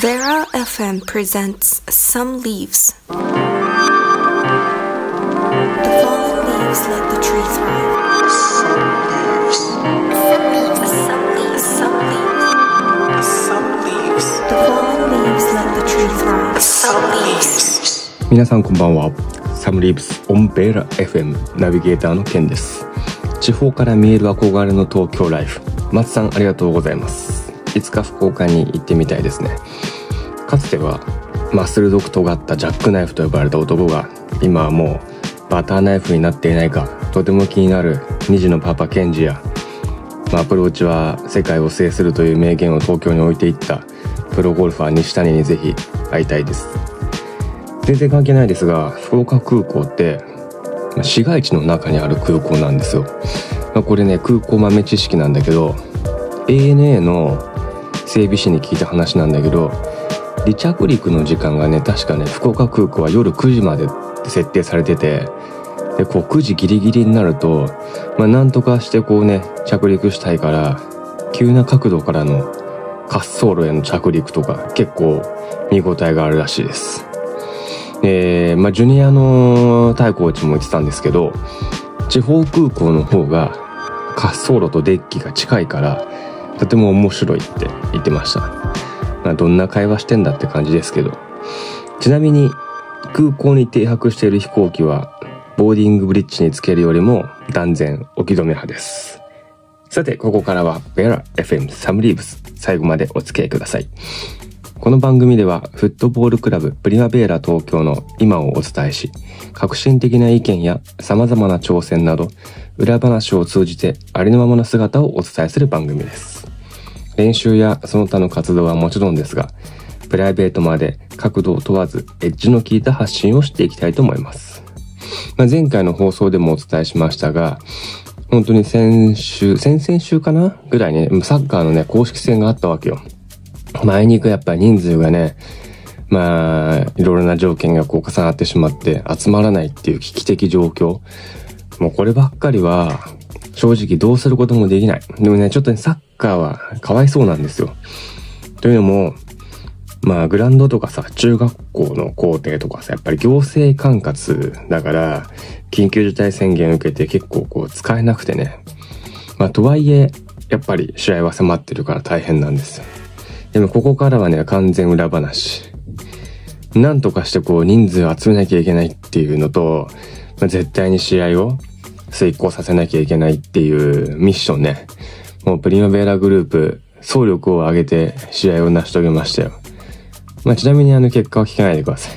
Vera FM presents Some Leaves. The fallen leaves let the tree thrive. Some leaves. Some leaves. Some leaves. Some leaves. The fallen leaves let the tree thrive. Some leaves. 皆さんこんばんはサムリーブスオンベーラ FM ナビゲーターのケンです地方から見える憧れの東京ライフ松さんありがとうございますいつか福岡に行ってみたいですね。かつてはマッスルドク尖ったジャックナイフと呼ばれた男が今はもうバターナイフになっていないかとても気になる2児のパパケンジやま、アプローチは世界を制するという名言を東京に置いていったプロゴルファー西谷にぜひ会いたいです。全然関係ないですが福岡空港って市街地の中にある空港なんですよ、ま、これね空港豆知識なんだけど ANA の整備士に聞いた話なんだけど離着陸の時間がね確かね福岡空港は夜9時まで設定されててでこう9時ギリギリになると、まあ、なんとかしてこうね着陸したいから急な角度からの滑走路への着陸とか結構見応えがあるらしいです。で、まあ、ジュニアの太コーチも言ってたんですけど地方空港の方が滑走路とデッキが近いからとても面白いって言ってました。どんな会話してんだって感じですけどちなみに空港に停泊している飛行機はボーディングブリッジにつけるよりも断然置き止め派です。さて、ここからはベラ FM サムリーブス最後までお付き合いください。この番組ではフットボールクラブプリマベーラ東京の今をお伝えし、革新的な意見や様々な挑戦など、裏話を通じてありのままの姿をお伝えする番組です。練習やその他の活動はもちろんですが、プライベートまで角度を問わずエッジの効いた発信をしていきたいと思います。まあ、前回の放送でもお伝えしましたが、本当に先週、先々週かな？ぐらいね、サッカーのね、公式戦があったわけよ。まああいにくやっぱり人数がね、まあ、いろいろな条件がこう重なってしまって集まらないっていう危機的状況。もうこればっかりは、正直どうすることもできない。でもね、ちょっとね、サッカーはかわいそうなんですよ。というのも、まあ、グランドとかさ、中学校の校庭とかさ、やっぱり行政管轄だから、緊急事態宣言を受けて結構こう使えなくてね。まあ、とはいえ、やっぱり試合は迫ってるから大変なんですよ。でもここからはね、完全裏話。なんとかしてこう人数を集めなきゃいけないっていうのと、まあ、絶対に試合を遂行させなきゃいけないっていうミッションね。もうプリマベーラグループ、総力を挙げて試合を成し遂げましたよ。まあ、ちなみにあの結果は聞かないでください。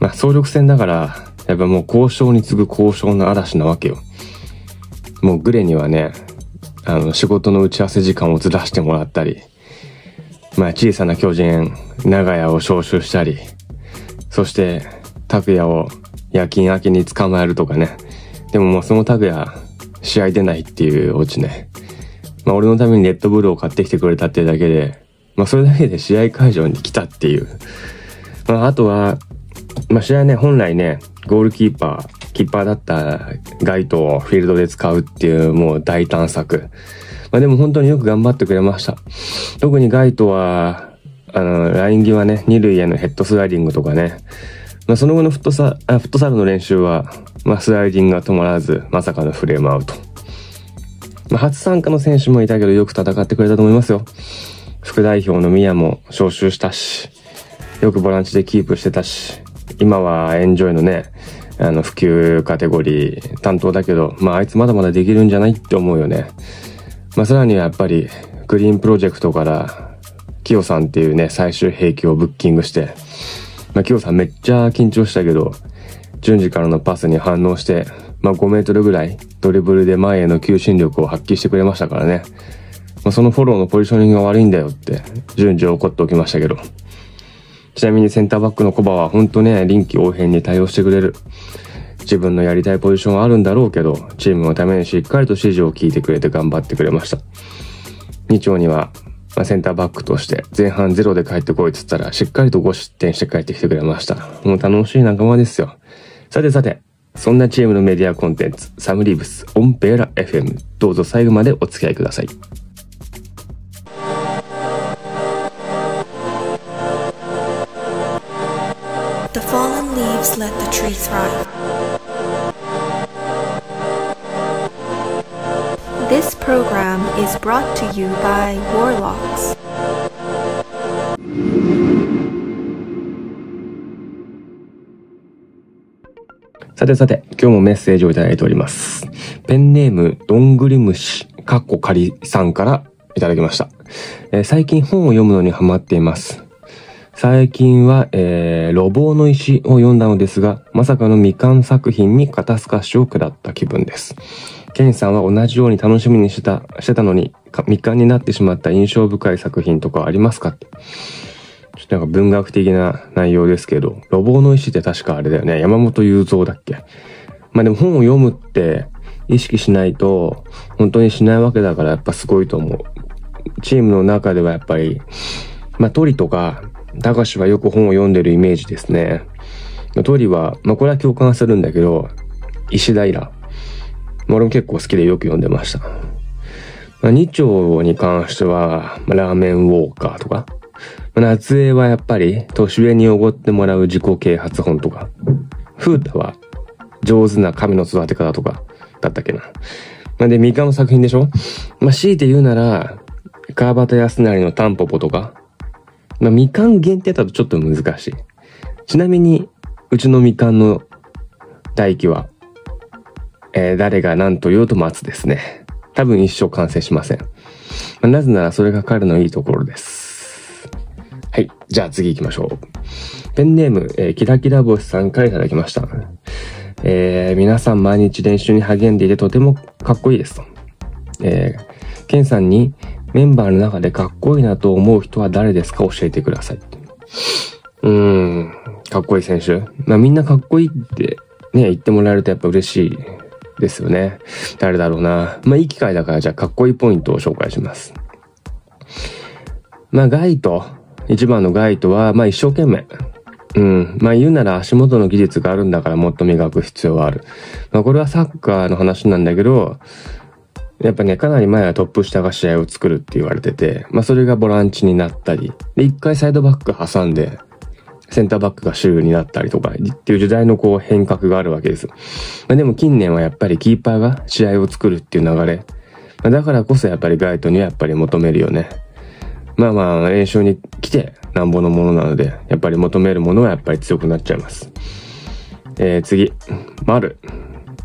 まあ、総力戦だから、やっぱもう交渉に次ぐ交渉の嵐なわけよ。もうグレにはね、あの、仕事の打ち合わせ時間をずらしてもらったり、まあ、小さな巨人、長屋を招集したり、そして、拓也を夜勤明けに捕まえるとかね。でももうその拓也、試合出ないっていうオチね。まあ、俺のためにレッドブルを買ってきてくれたっていうだけで、まあ、それだけで試合会場に来たっていう。まあ、あとは、まあ、試合ね、本来ね、ゴールキーパー、キーパーだったガイトをフィールドで使うっていうもう大胆策。まあ、でも本当によく頑張ってくれました。特にガイトは、あの、ライン際ね、二塁へのヘッドスライディングとかね。まあ、その後のフットサあフットサルの練習は、まあ、スライディングが止まらず、まさかのフレームアウト。まあ、初参加の選手もいたけど、よく戦ってくれたと思いますよ。副代表の宮も招集したし、よくボランチでキープしてたし、今はエンジョイのね、あの、普及カテゴリー担当だけど、まあ、あいつまだまだできるんじゃないって思うよね。まあ、さらにはやっぱり、グリーンプロジェクトから、キヨさんっていうね、最終兵器をブッキングして、まあ、キヨさんめっちゃ緊張したけど、順次からのパスに反応して、まあ、5メートルぐらいドリブルで前への求心力を発揮してくれましたからね。まあ、そのフォローのポジショニングが悪いんだよって、順次怒っておきましたけど。ちなみにセンターバックのコバは本当ね、臨機応変に対応してくれる。自分のやりたいポジションはあるんだろうけど、チームのためにしっかりと指示を聞いてくれて頑張ってくれました。二丁には、まあ、センターバックとして前半ゼロで帰ってこいっつったらしっかりと5失点して帰ってきてくれました。もう楽しい仲間ですよ。さてさて、そんなチームのメディアコンテンツ、サムリーブス、オンペラ FM。どうぞ最後までお付き合いください。The fallen leaves let the tree thrive. This program is brought to you by Warlocks. さてさて、今日もメッセージをいただいております。ペンネーム、どんぐり虫、かっこかりさんからいただきました。えー最近本を読むのにハマっています。最近は、えー、路傍の石を読んだのですが、まさかの未完作品に肩透かしを下った気分です。ケンさんは同じように楽しみにしてた、してたのに、未完になってしまった印象深い作品とかありますかってちょっとなんか文学的な内容ですけど、路傍の石って確かあれだよね。山本雄三だっけ。まあでも本を読むって意識しないと、本当にしないわけだからやっぱすごいと思う。チームの中ではやっぱり、まあ鳥とか、高志はよく本を読んでるイメージですね。鳥は、まあこれは共感するんだけど、石平。俺も結構好きでよく読んでました。まあ、二丁に関しては、まあ、ラーメンウォーカーとか、夏江はやっぱり年上におごってもらう自己啓発本とか、風太は上手な神の育て方とかだったっけな。まあ、で、三河の作品でしょ？まあ、強いて言うなら、川端康成のタンポポとか、まあ、みかん限定だとちょっと難しい。ちなみに、うちのみかんの大輝は、えー誰が何と言おうと松ですね。多分一生完成しません。まあなぜならそれが彼のいいところです。はい。じゃあ次行きましょう。ペンネーム、えーキラキラ星さんからいただきました。えー皆さん毎日練習に励んでいてとてもかっこいいですと。えー、ケンさんにメンバーの中でかっこいいなと思う人は誰ですか？教えてください。うーん、かっこいい選手。まあみんなかっこいいってね、言ってもらえるとやっぱ嬉しいですよね。誰だろうな。まあいい機会だからじゃあかっこいいポイントを紹介します。まあガイト、一番のガイトは、まあ一生懸命。うん。まあ言うなら足元の技術があるんだからもっと磨く必要はある。まあこれはサッカーの話なんだけど、やっぱね、かなり前はトップ下が試合を作るって言われてて、まあそれがボランチになったり、で、一回サイドバック挟んで、センターバックが主流になったりとかっていう時代のこう変革があるわけです。まあ、でも近年はやっぱりキーパーが試合を作るっていう流れ。まあ、だからこそやっぱりガイトにはやっぱり求めるよね。まあまあ練習に来てなんぼのものなので、やっぱり求めるものはやっぱり強くなっちゃいます。えー、次。丸。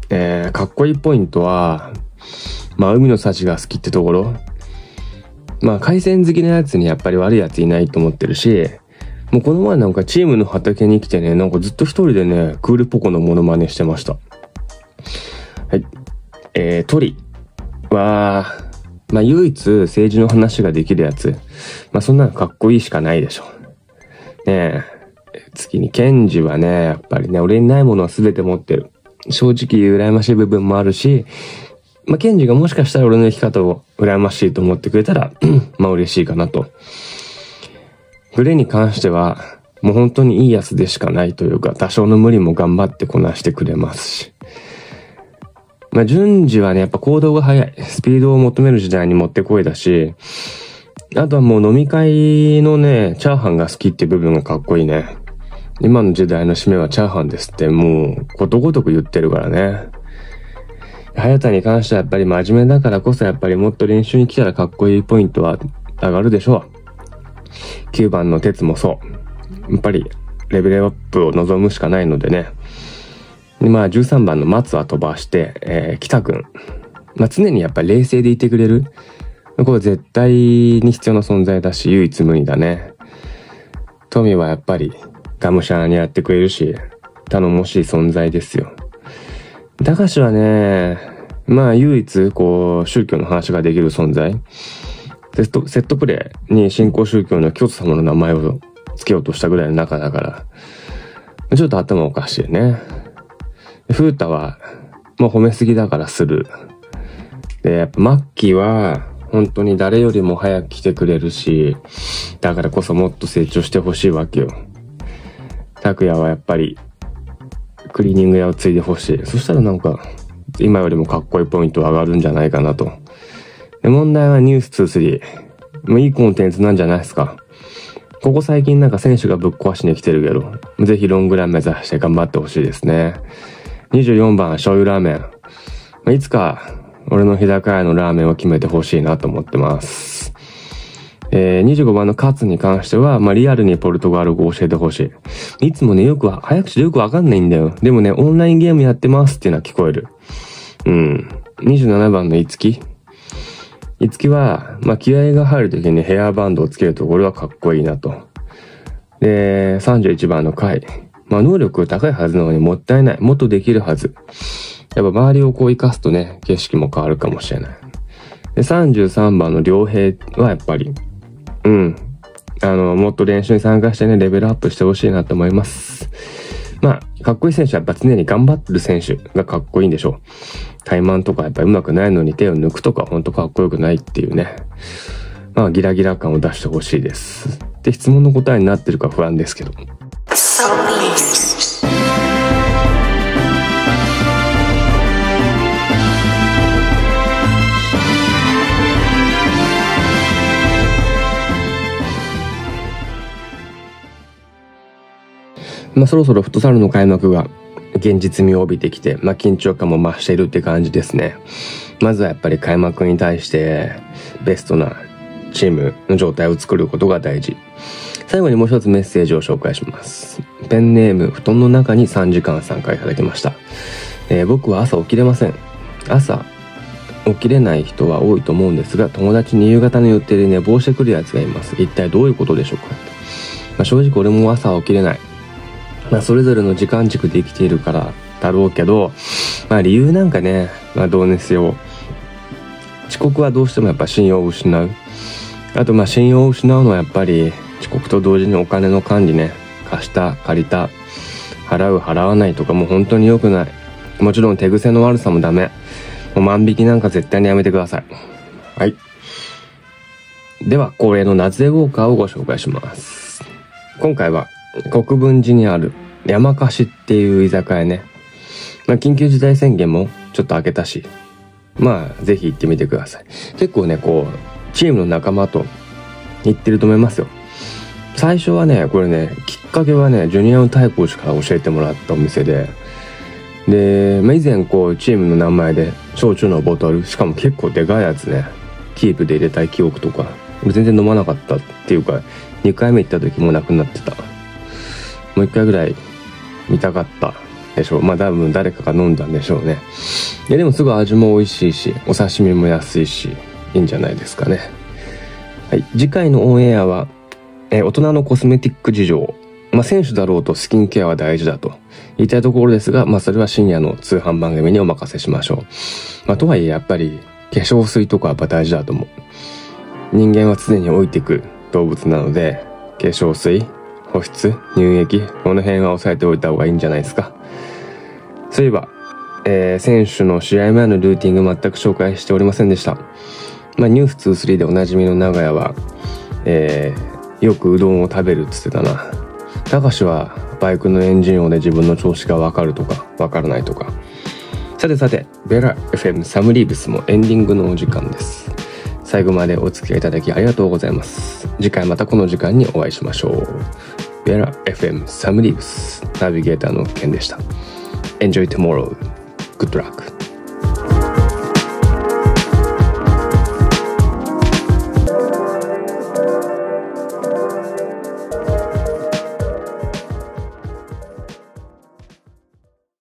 えー、かっこいいポイントは、まあ海の幸が好きってところ。まあ海鮮好きなやつにやっぱり悪いやついないと思ってるし、もうこの前なんかチームの畑に来てね、なんかずっと一人でね、クールポコのモノマネしてました。はい。えー、鳥は、まあ唯一政治の話ができるやつ。まあそんなのかっこいいしかないでしょ。ねえ。次に、ケンジはね、やっぱりね、俺にないものは全て持ってる。正直羨ましい部分もあるし、まあ、ケンジがもしかしたら俺の生き方を羨ましいと思ってくれたら、まあ嬉しいかなと。グレに関しては、もう本当にいいやつでしかないというか、多少の無理も頑張ってこなしてくれますし。まあ、順次はね、やっぱ行動が早い。スピードを求める時代にもってこいだし、あとはもう飲み会のね、チャーハンが好きっていう部分がかっこいいね。今の時代の締めはチャーハンですってもうことごとく言ってるからね。早田に関してはやっぱり真面目だからこそやっぱりもっと練習に来たらかっこいいポイントは上がるでしょう。9番の鉄もそう。やっぱりレベルアップを望むしかないのでね。でまあ13番の松は飛ばして、えー、北くん。まあ常にやっぱり冷静でいてくれる。これ絶対に必要な存在だし、唯一無二だね。富はやっぱりがむしゃらにやってくれるし、頼もしい存在ですよ。高橋はね、まあ唯一こう宗教の話ができる存在。セットセットプレーに新興宗教の教祖様の名前を付けようとしたぐらいの中だから、ちょっと頭おかしいね。風太は、もう褒めすぎだからする。で、やっぱマッキーは、本当に誰よりも早く来てくれるし、だからこそもっと成長してほしいわけよ。拓也はやっぱり、クリーニング屋を継いでほしい。そしたらなんか、今よりもかっこいいポイント上がるんじゃないかなと。で問題はニュース23。もういいコンテンツなんじゃないですか。ここ最近なんか選手がぶっ壊しに来てるけど、ぜひロングラン目指して頑張ってほしいですね。24番、醤油ラーメン。いつか、俺の日高屋のラーメンを決めてほしいなと思ってます。えー、25番のカツに関しては、まあ、リアルにポルトガル語を教えてほしい。いつもね、よく、早口でよくわかんないんだよ。でもね、オンラインゲームやってますっていうのは聞こえる。うん。27番のいつき。いつきは、まあ、気合が入るときにヘアバンドをつけるところはかっこいいなと。で、31番の回。まあ、能力高いはずなのにもったいない。もっとできるはず。やっぱ周りをこう活かすとね、景色も変わるかもしれない。で、33番の良平はやっぱり、うん。あの、もっと練習に参加してね、レベルアップしてほしいなと思います。まあ、かっこいい選手はやっぱ常に頑張ってる選手がかっこいいんでしょう。怠慢とかやっぱ上手くないのに手を抜くとかほんとかっこよくないっていうね。まあギラギラ感を出してほしいです。で、質問の答えになってるか不安ですけど。まあそろそろフットサルの開幕が現実味を帯びてきて、まあ、緊張感も増しているって感じですね。まずはやっぱり開幕に対してベストなチームの状態を作ることが大事。最後にもう一つメッセージを紹介します。ペンネーム、布団の中に3時間参加いただきました。えー、僕は朝起きれません。朝、起きれない人は多いと思うんですが、友達に夕方の予定で寝坊してくるやつがいます。一体どういうことでしょうか、まあ、正直俺も朝起きれない。まあ、それぞれの時間軸で生きているからだろうけど、まあ理由なんかね、まあどうにせよ。遅刻はどうしてもやっぱ信用を失う。あとまあ信用を失うのはやっぱり遅刻と同時にお金の管理ね。貸した、借りた、払う、払わないとかもう本当に良くない。もちろん手癖の悪さもダメ。もう万引きなんか絶対にやめてください。はい。では、恒例の夏でウォーカーをご紹介します。今回は国分寺にある山貸しっていう居酒屋ね。まあ、緊急事態宣言もちょっと開けたし、まあ、ぜひ行ってみてください。結構ね、こう、チームの仲間と行ってると思いますよ。最初はね、これね、きっかけはね、ジュニアの太鼓から教えてもらったお店で、で、まあ、以前こう、チームの名前で、焼酎のボトル、しかも結構でかいやつね、キープで入れたい記憶とか、全然飲まなかったっていうか、2回目行った時もなくなってた。もう一回ぐらい見たかったでしょう。まあ多分誰かが飲んだんでしょうね。いやでもすごい味も美味しいし、お刺身も安いし、いいんじゃないですかね。はい。次回のオンエアは、えー、大人のコスメティック事情。まあ選手だろうとスキンケアは大事だと言いたいところですが、まあそれは深夜の通販番組にお任せしましょう。まあとはいえやっぱり化粧水とかやっぱ大事だと思う。人間は常に老いていく動物なので、化粧水、保湿、乳液、この辺は押さえておいた方がいいんじゃないですか。そういえば、えー、選手の試合前のルーティング全く紹介しておりませんでした。まあ、ニュース23でおなじみの長屋は、えー、よくうどんを食べるっつってたな。高しはバイクのエンジン音で自分の調子がわかるとか、わからないとか。さてさて、ベラ FM サムリーブスもエンディングのお時間です。最後までお付き合いいただきありがとうございます。次回またこの時間にお会いしましょう。ベラ FM サムリーブスナビゲーターのケンでした。Enjoy tomorrow. Good luck.